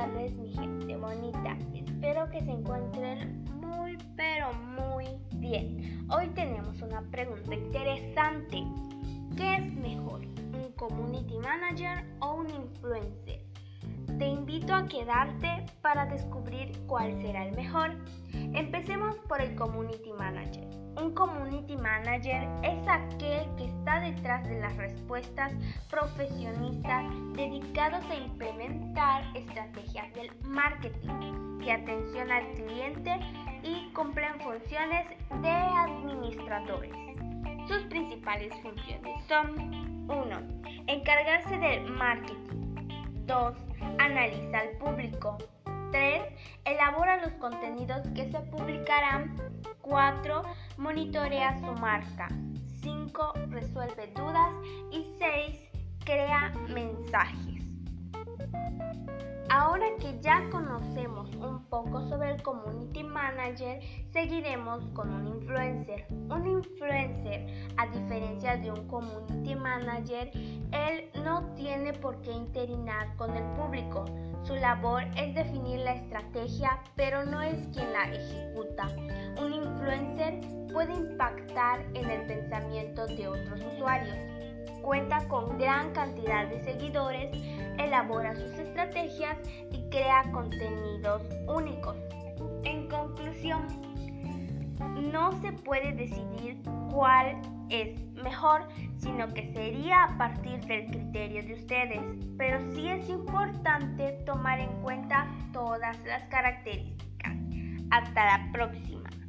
tardes, mi gente bonita. Espero que se encuentren muy, pero muy bien. Hoy tenemos una pregunta interesante. ¿Qué es mejor, un community manager o un influencer? Te invito a quedarte para descubrir cuál será el mejor. Empecemos por el community manager. Un community manager es aquel que detrás de las respuestas profesionistas dedicados a implementar estrategias del marketing, que atención al cliente y cumplen funciones de administradores. Sus principales funciones son 1. Encargarse del marketing. 2. Analiza al público. 3. Elabora los contenidos que se publicarán. 4. Monitorea su marca. 5. Dudas. Y 6. Crea mensajes. Ahora que ya conocemos un poco sobre el community manager, seguiremos con un influencer. Un influencer, a diferencia de un community manager, él no tiene por qué interinar con el público. Su labor es definir la estrategia, pero no es quien la ejecuta. Un influencer puede impactar en el pensamiento de otros usuarios cuenta con gran cantidad de seguidores, elabora sus estrategias y crea contenidos únicos. En conclusión, no se puede decidir cuál es mejor, sino que sería a partir del criterio de ustedes, pero sí es importante tomar en cuenta todas las características. Hasta la próxima.